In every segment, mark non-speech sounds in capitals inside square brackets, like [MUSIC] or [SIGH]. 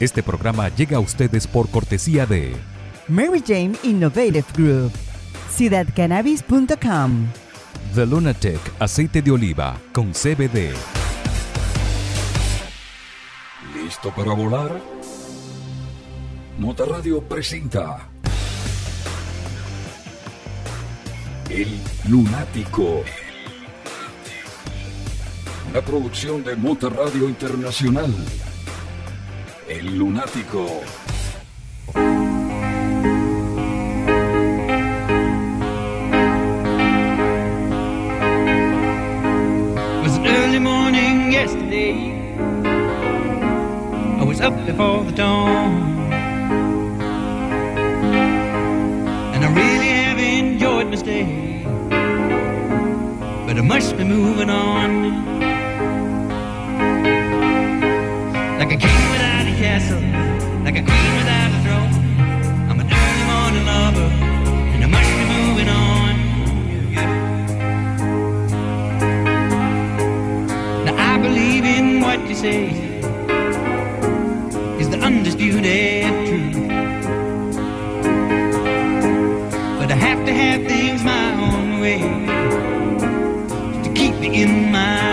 Este programa llega a ustedes por cortesía de Mary Jane Innovative Group, ciudadcannabis.com, The Lunatic Aceite de Oliva con CBD. ¿Listo para volar? Motorradio presenta El Lunático. Una producción de Motorradio Internacional. El Lunático. It was an early morning yesterday. I was up before the dawn. And I really have enjoyed my stay. But I must be moving on. Like a king castle, like a queen without a throne. I'm an early morning lover, and I must be moving on. Now I believe in what you say is the undisputed truth. But I have to have things my own way to keep me in my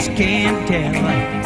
just can't tell.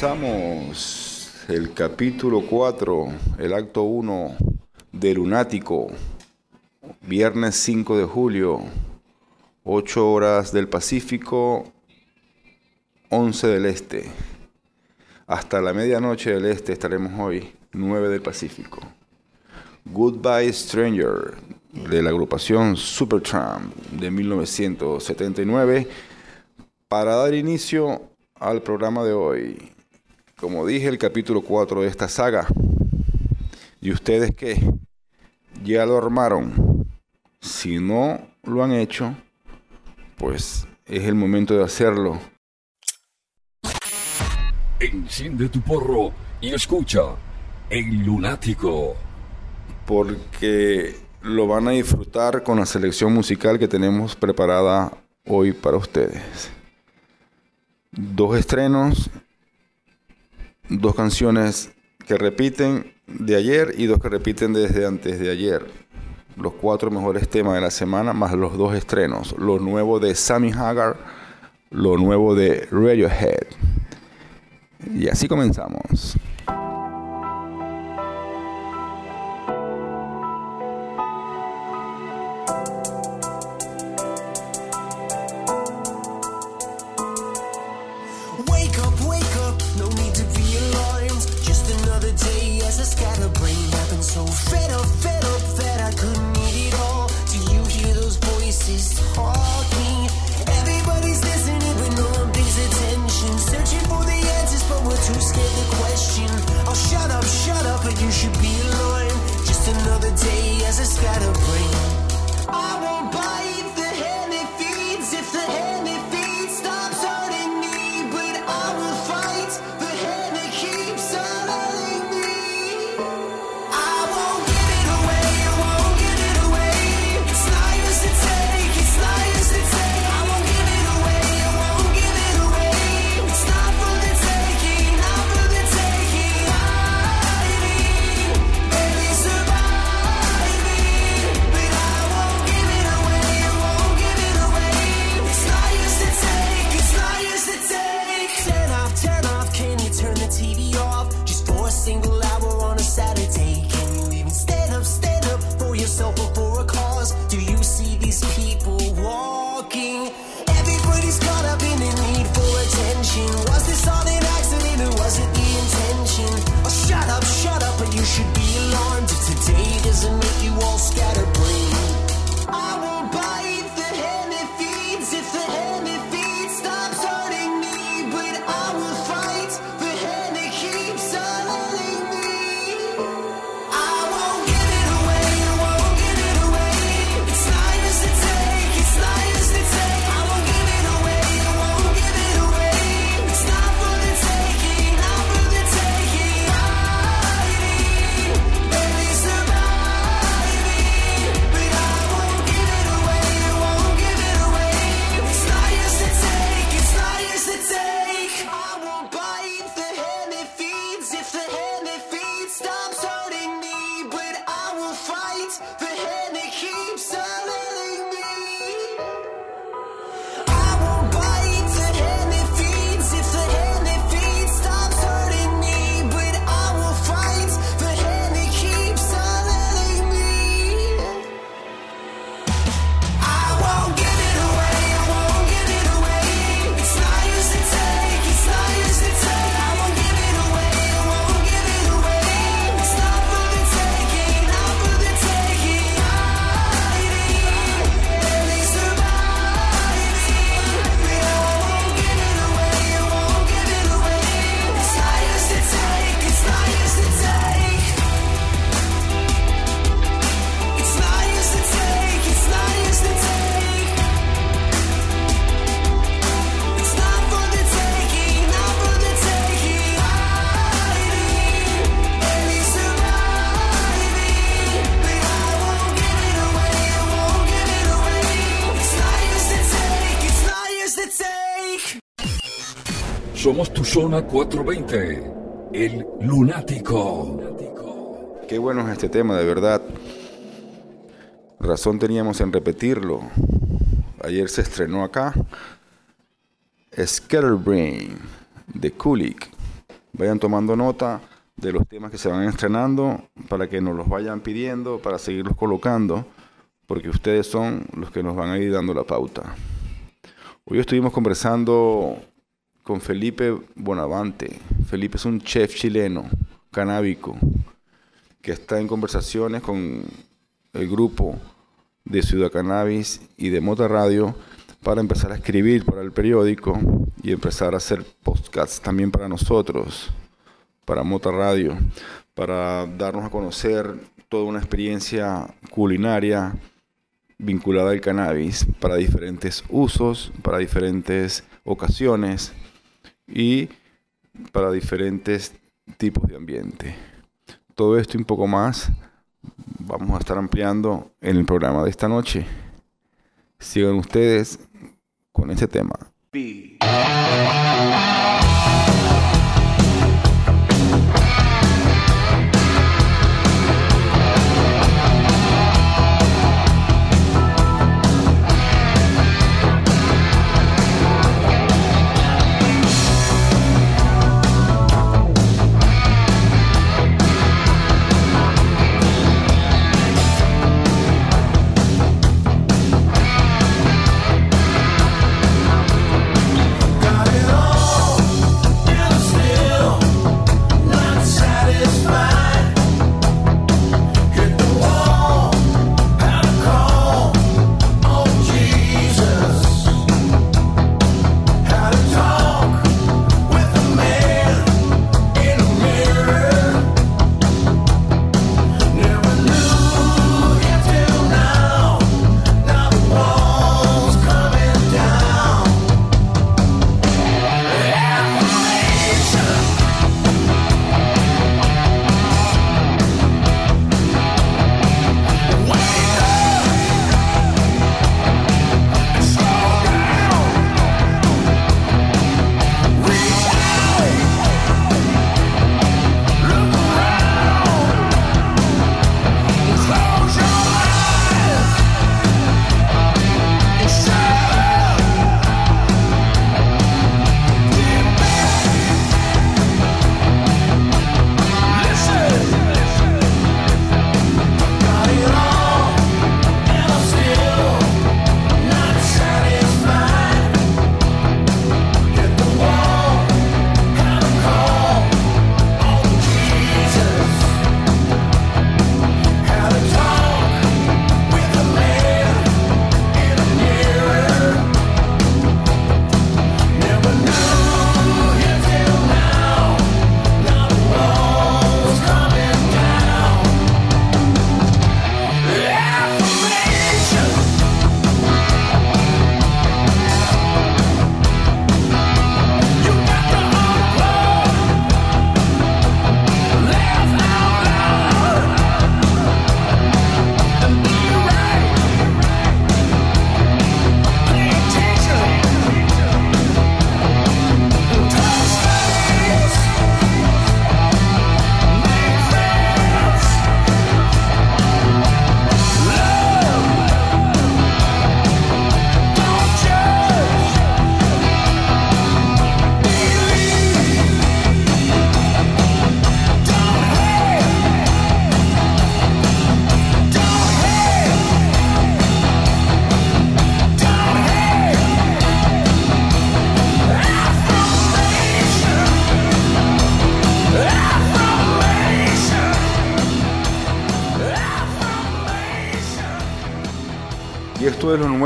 Comenzamos el capítulo 4, el acto 1 de Lunático, viernes 5 de julio, 8 horas del Pacífico, 11 del Este. Hasta la medianoche del Este estaremos hoy, 9 del Pacífico. Goodbye Stranger, de la agrupación Supertramp de 1979, para dar inicio al programa de hoy como dije, el capítulo 4 de esta saga. ¿Y ustedes qué? ¿Ya lo armaron? Si no lo han hecho, pues es el momento de hacerlo. Enciende tu porro y escucha El Lunático. Porque lo van a disfrutar con la selección musical que tenemos preparada hoy para ustedes. Dos estrenos dos canciones que repiten de ayer y dos que repiten desde antes de ayer. Los cuatro mejores temas de la semana más los dos estrenos. Lo nuevo de Sammy Hagar, lo nuevo de Radiohead. Y así comenzamos. Zona 420, El Lunático. Qué bueno es este tema, de verdad. Razón teníamos en repetirlo. Ayer se estrenó acá Scatterbrain de Kulik. Vayan tomando nota de los temas que se van estrenando para que nos los vayan pidiendo, para seguirlos colocando, porque ustedes son los que nos van a ir dando la pauta. Hoy estuvimos conversando con Felipe Bonavante. Felipe es un chef chileno, canábico, que está en conversaciones con el grupo de Ciudad Cannabis y de Mota Radio para empezar a escribir para el periódico y empezar a hacer podcasts también para nosotros, para Mota Radio, para darnos a conocer toda una experiencia culinaria vinculada al cannabis para diferentes usos, para diferentes ocasiones y para diferentes tipos de ambiente. Todo esto y un poco más vamos a estar ampliando en el programa de esta noche. Sigan ustedes con este tema.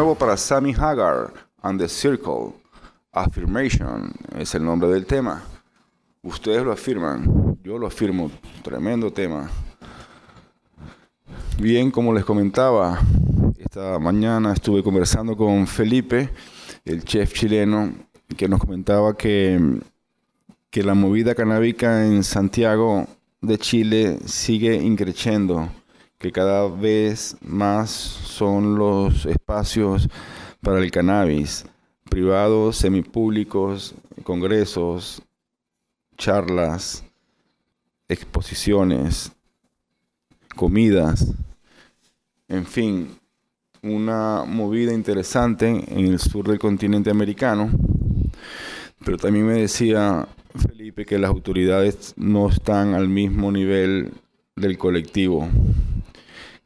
Nuevo para Sammy Hagar and the Circle. Affirmation es el nombre del tema. Ustedes lo afirman, yo lo afirmo. Tremendo tema. Bien, como les comentaba, esta mañana estuve conversando con Felipe, el chef chileno, que nos comentaba que, que la movida canábica en Santiago de Chile sigue increciendo, que cada vez más son los espacios para el cannabis, privados, semipúblicos, congresos, charlas, exposiciones, comidas, en fin, una movida interesante en el sur del continente americano. Pero también me decía Felipe, que las autoridades no están al mismo nivel del colectivo,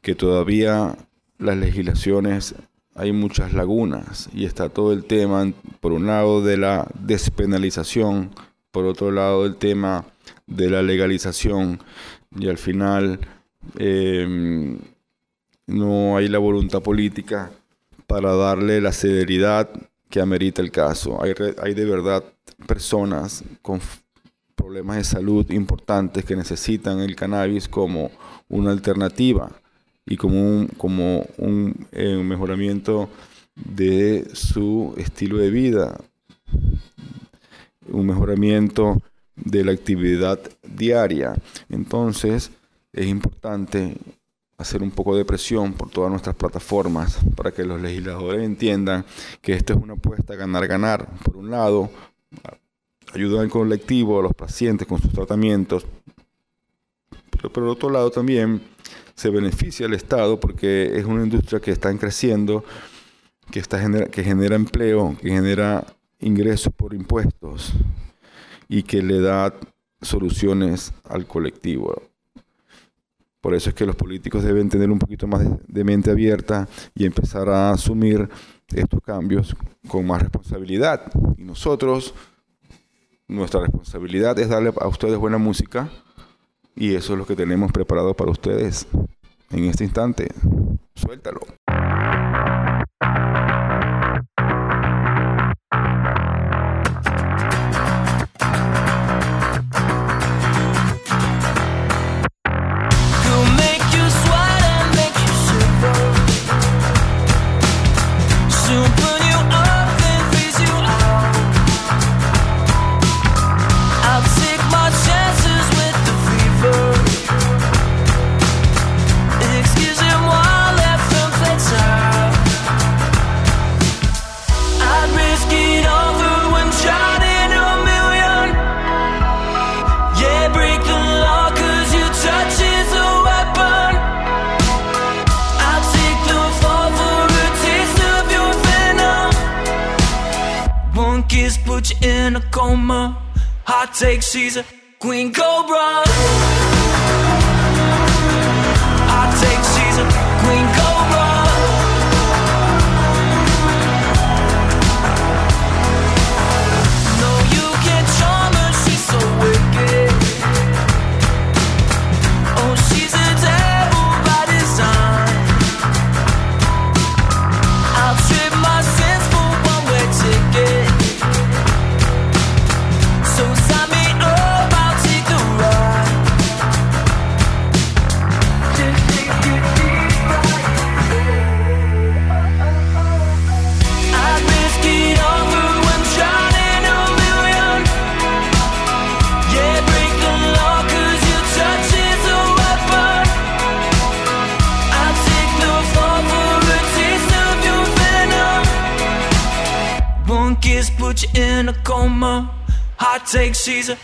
que todavía las legislaciones hay muchas lagunas y está todo el tema, por un lado, de la despenalización, por otro lado, el tema de la legalización y al final eh, no hay la voluntad política para darle la celeridad que amerita el caso. Hay, hay de verdad personas con problemas de salud importantes que necesitan el cannabis como una alternativa y como un, como un eh, mejoramiento de su estilo de vida, un mejoramiento de la actividad diaria. Entonces, es importante hacer un poco de presión por todas nuestras plataformas para que los legisladores entiendan que esto es una apuesta a ganar-ganar. Por un lado, ayudar al colectivo, a los pacientes con sus tratamientos, pero por otro lado también se beneficia al Estado porque es una industria que está creciendo, que, está genera, que genera empleo, que genera ingresos por impuestos y que le da soluciones al colectivo. Por eso es que los políticos deben tener un poquito más de, mente abierta y empezar a asumir estos cambios con más responsabilidad. Y nosotros, nuestra responsabilidad es darle a ustedes buena música y eso es lo que tenemos preparado para ustedes en este instante. Suéltalo. take season.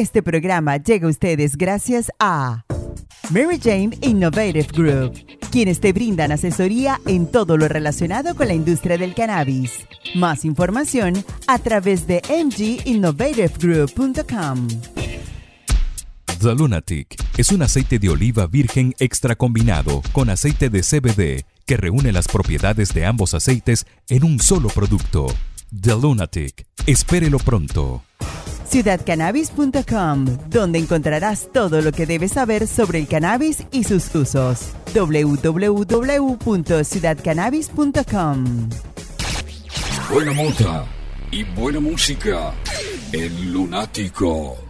Este programa llega a ustedes gracias a Mary Jane Innovative Group, quienes te brindan asesoría en todo lo relacionado con la industria del cannabis. Más información a través de mginnovativegroup.com. The Lunatic es un aceite de oliva virgen extra combinado con aceite de CBD que reúne las propiedades de ambos aceites en un solo producto. The Lunatic. Espérelo pronto. ciudadcannabis.com, donde encontrarás todo lo que debes saber sobre el cannabis y sus usos. www.ciudadcannabis.com. Buena mota y buena música. El lunático.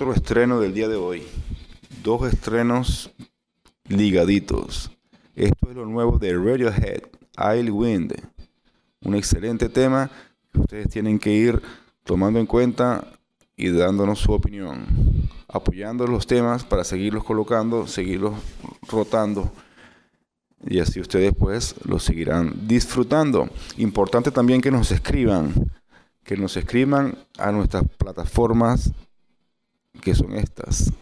Otro estreno del día de hoy. Dos estrenos ligaditos. Esto es lo nuevo de Radiohead, I'll Wind. Un excelente tema que ustedes tienen que ir tomando en cuenta y dándonos su opinión. Apoyando los temas para seguirlos colocando, seguirlos rotando. Y así ustedes pues los seguirán disfrutando. Importante también que nos escriban. Que nos escriban a nuestras plataformas que son estas.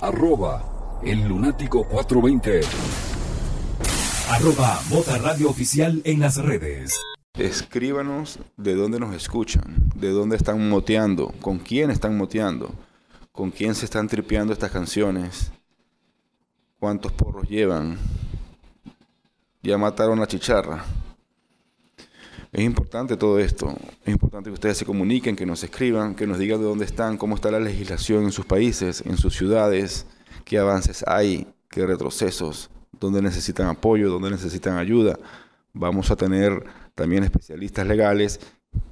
Arroba el lunático 420. Arroba Mota Radio Oficial en las redes. Escríbanos de dónde nos escuchan, de dónde están moteando, con quién están moteando, con quién se están tripeando estas canciones, cuántos porros llevan. Ya mataron la chicharra. Es importante todo esto. Es importante que ustedes se comuniquen, que nos escriban, que nos digan de dónde están, cómo está la legislación en sus países, en sus ciudades, qué avances hay, qué retrocesos, dónde necesitan apoyo, dónde necesitan ayuda. Vamos a tener también especialistas legales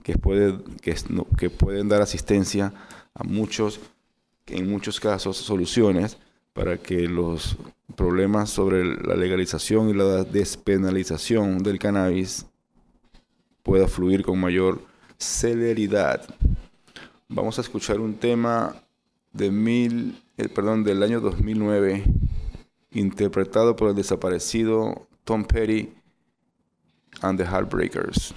que, puede, que, pueden dar asistencia a muchos, en muchos casos, soluciones para que los problemas sobre la legalización y la despenalización del cannabis pueda fluir con mayor celeridad. Vamos a escuchar un tema de mil, eh, perdón, del año 2009, interpretado por el desaparecido Tom Petty and the Heartbreakers.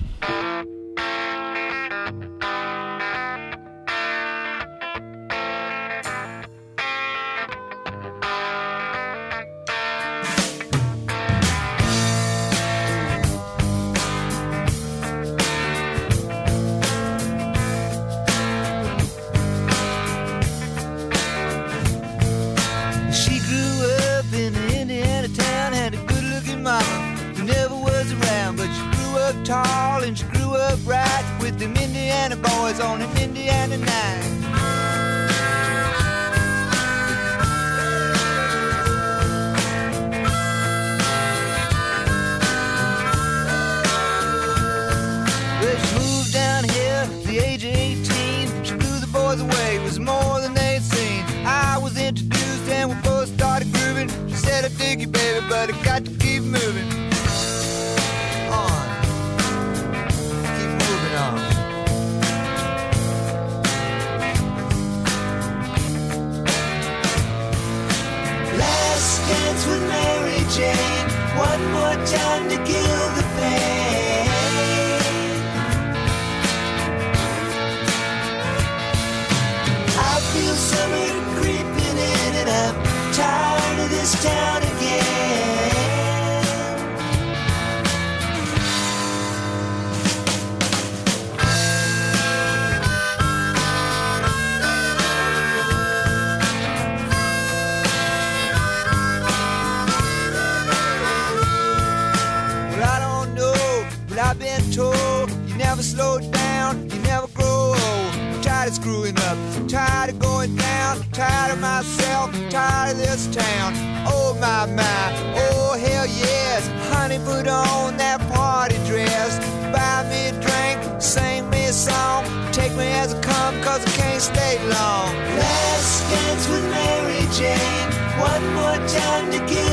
Stay long. Last dance with Mary Jane. One more time to kill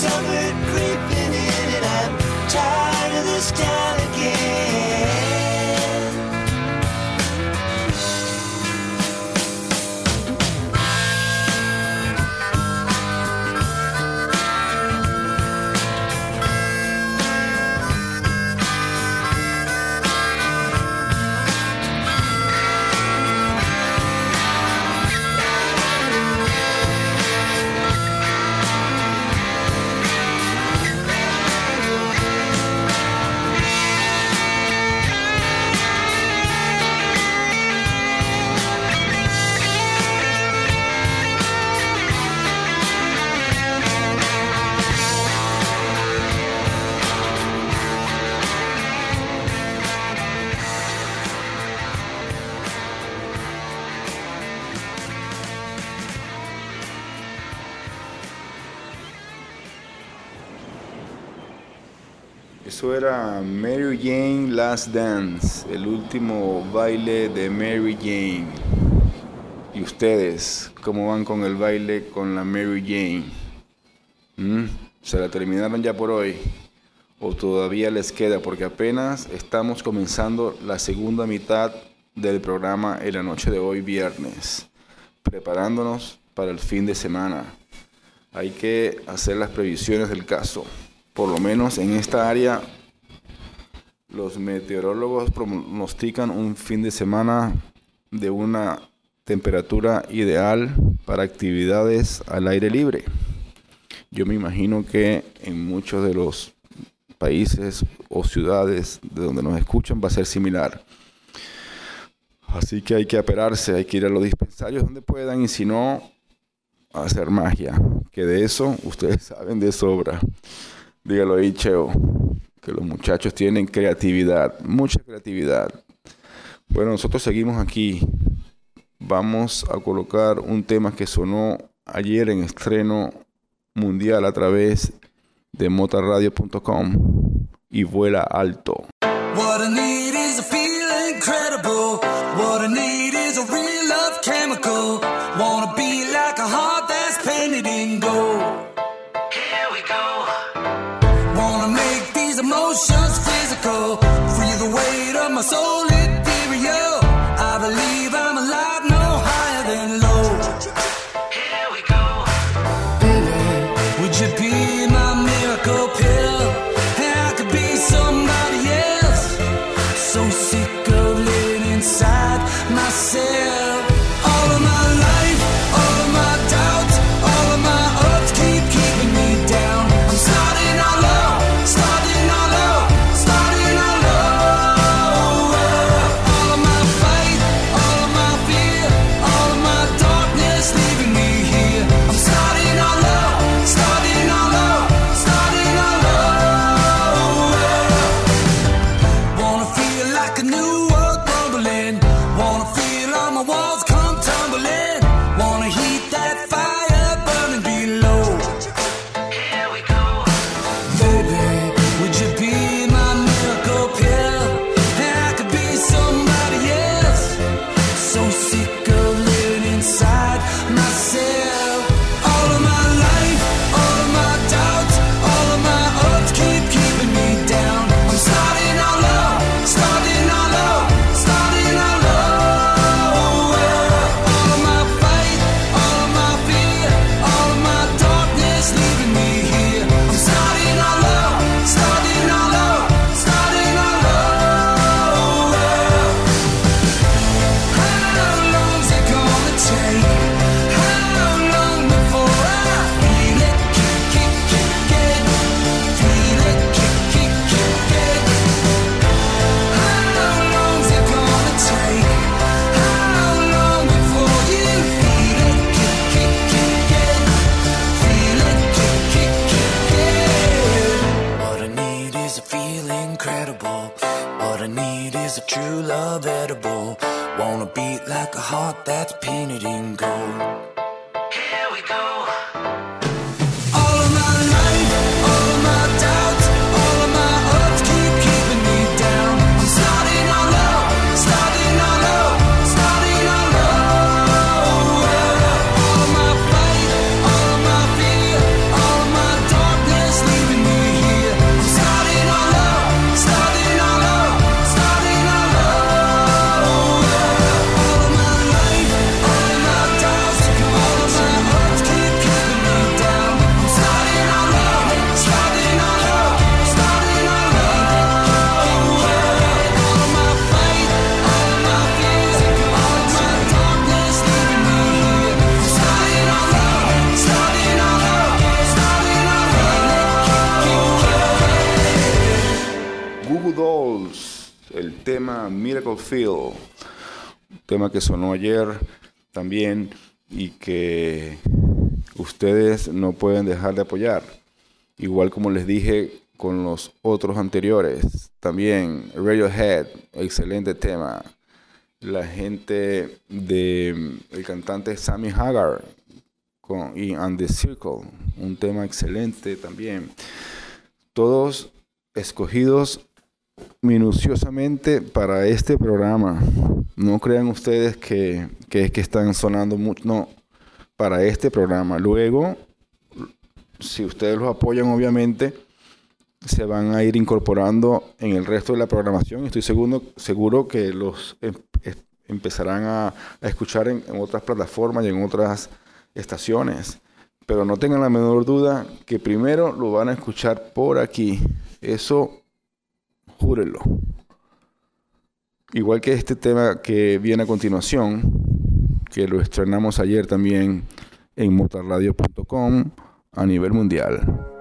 Summer creeping in, and I'm tired of this town Eso era Mary Jane Last Dance, el último baile de Mary Jane. ¿Y ustedes cómo van con el baile con la Mary Jane? ¿Mm? ¿Se la terminaron ya por hoy? ¿O todavía les queda? Porque apenas estamos comenzando la segunda mitad del programa en la noche de hoy viernes, preparándonos para el fin de semana. Hay que hacer las previsiones del caso. Por lo menos en esta área, los meteorólogos pronostican un fin de semana de una temperatura ideal para actividades al aire libre. Yo me imagino que en muchos de los países o ciudades de donde nos escuchan va a ser similar. Así que hay que aperarse, hay que ir a los dispensarios donde puedan y si no, hacer magia. Que de eso ustedes [LAUGHS] saben de sobra. Dígalo ahí, Cheo. Que los muchachos tienen creatividad, mucha creatividad. Bueno, nosotros seguimos aquí. Vamos a colocar un tema que sonó ayer en estreno mundial a través de motarradio.com y vuela alto. What I need is a feel incredible. What I need is a real love chemical. Be like Un tema que sonó ayer también y que ustedes no pueden dejar de apoyar. Igual como les dije con los otros anteriores, también Radiohead, excelente tema. La gente de el cantante Sammy Hagar con y And the Circle, un tema excelente también. Todos escogidos minuciosamente para este programa. No crean ustedes que, que es que están sonando mucho. No, para este programa. Luego, si ustedes los apoyan, obviamente, se van a ir incorporando en el resto de la programación. Estoy seguro, seguro que los em- em- empezarán a, a escuchar en, en otras plataformas y en otras estaciones. Pero no tengan la menor duda que primero lo van a escuchar por aquí. Eso, júrenlo. Igual que este tema que viene a continuación, que lo estrenamos ayer también en motarradio.com a nivel mundial.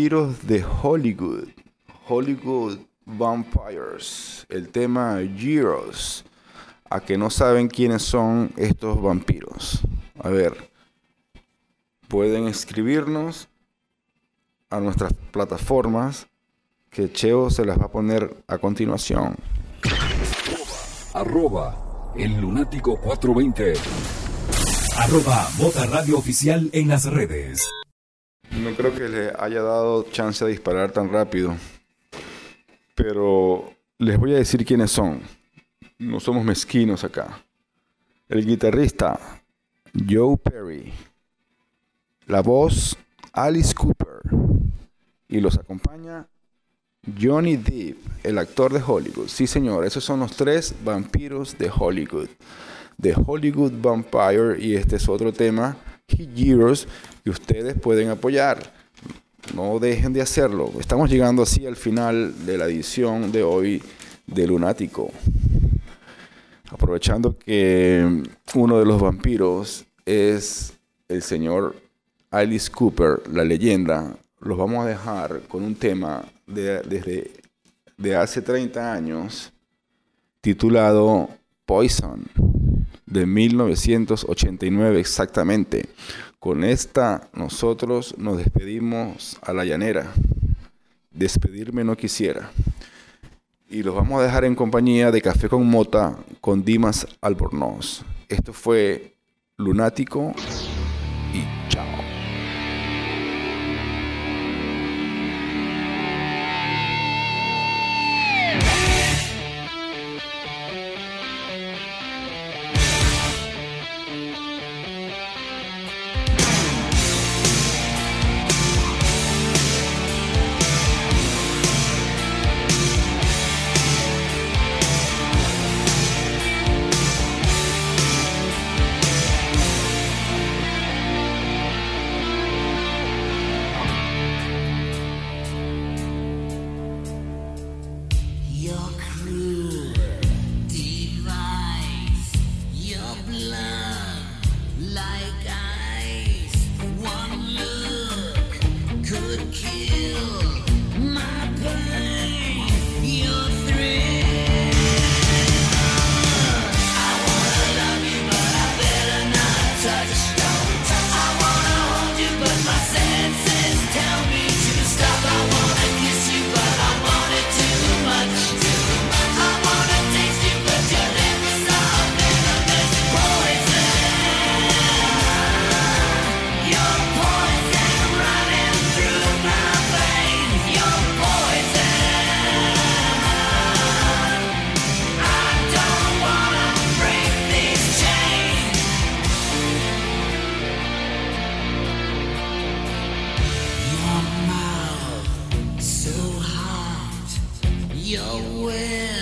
Vampiros de Hollywood. Hollywood Vampires. El tema Heroes. A que no saben quiénes son estos vampiros. A ver. Pueden escribirnos a nuestras plataformas que Cheo se las va a poner a continuación. Arroba el lunático 420. Arroba Bota Radio Oficial en las redes. No creo que le haya dado chance de disparar tan rápido. Pero les voy a decir quiénes son. No somos mezquinos acá. El guitarrista Joe Perry. La voz Alice Cooper. Y los acompaña Johnny Depp, el actor de Hollywood. Sí, señor, esos son los tres vampiros de Hollywood. The Hollywood Vampire. Y este es otro tema, Heroes, que ustedes pueden apoyar. No dejen de hacerlo. Estamos llegando así al final de la edición de hoy de Lunático. Aprovechando que uno de los vampiros es el señor Alice Cooper, la leyenda, los vamos a dejar con un tema de, desde de hace 30 años titulado Poison de 1989 exactamente. Con esta nosotros nos despedimos a la llanera. Despedirme no quisiera. Y los vamos a dejar en compañía de Café con Mota con Dimas Albornoz. Esto fue Lunático y chao. your way.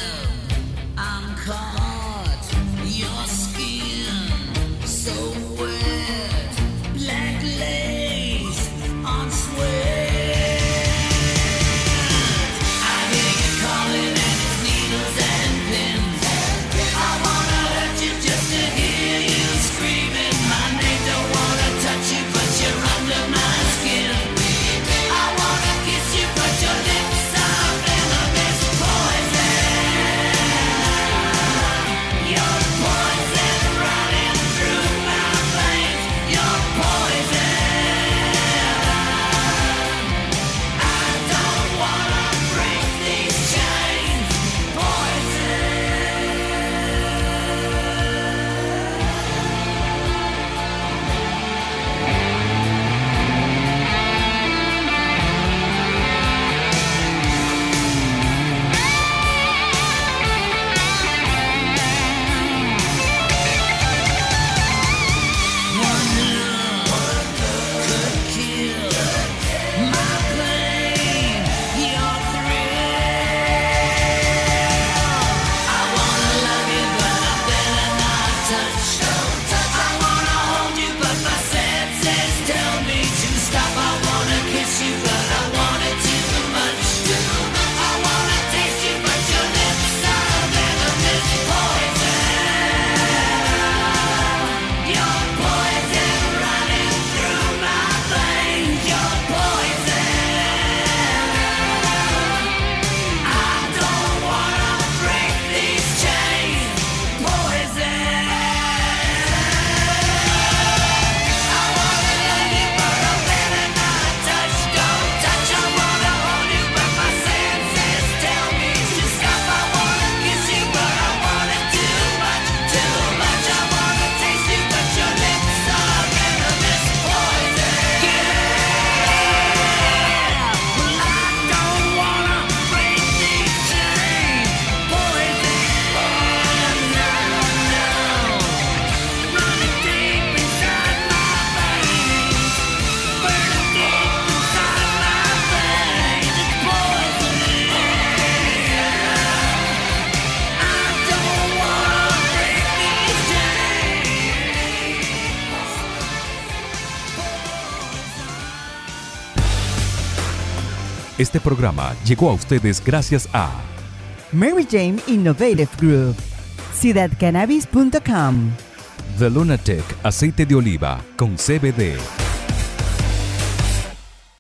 Este programa llegó a ustedes gracias a Mary Jane Innovative Group, ciudadcannabis.com, The Lunatic Aceite de Oliva con CBD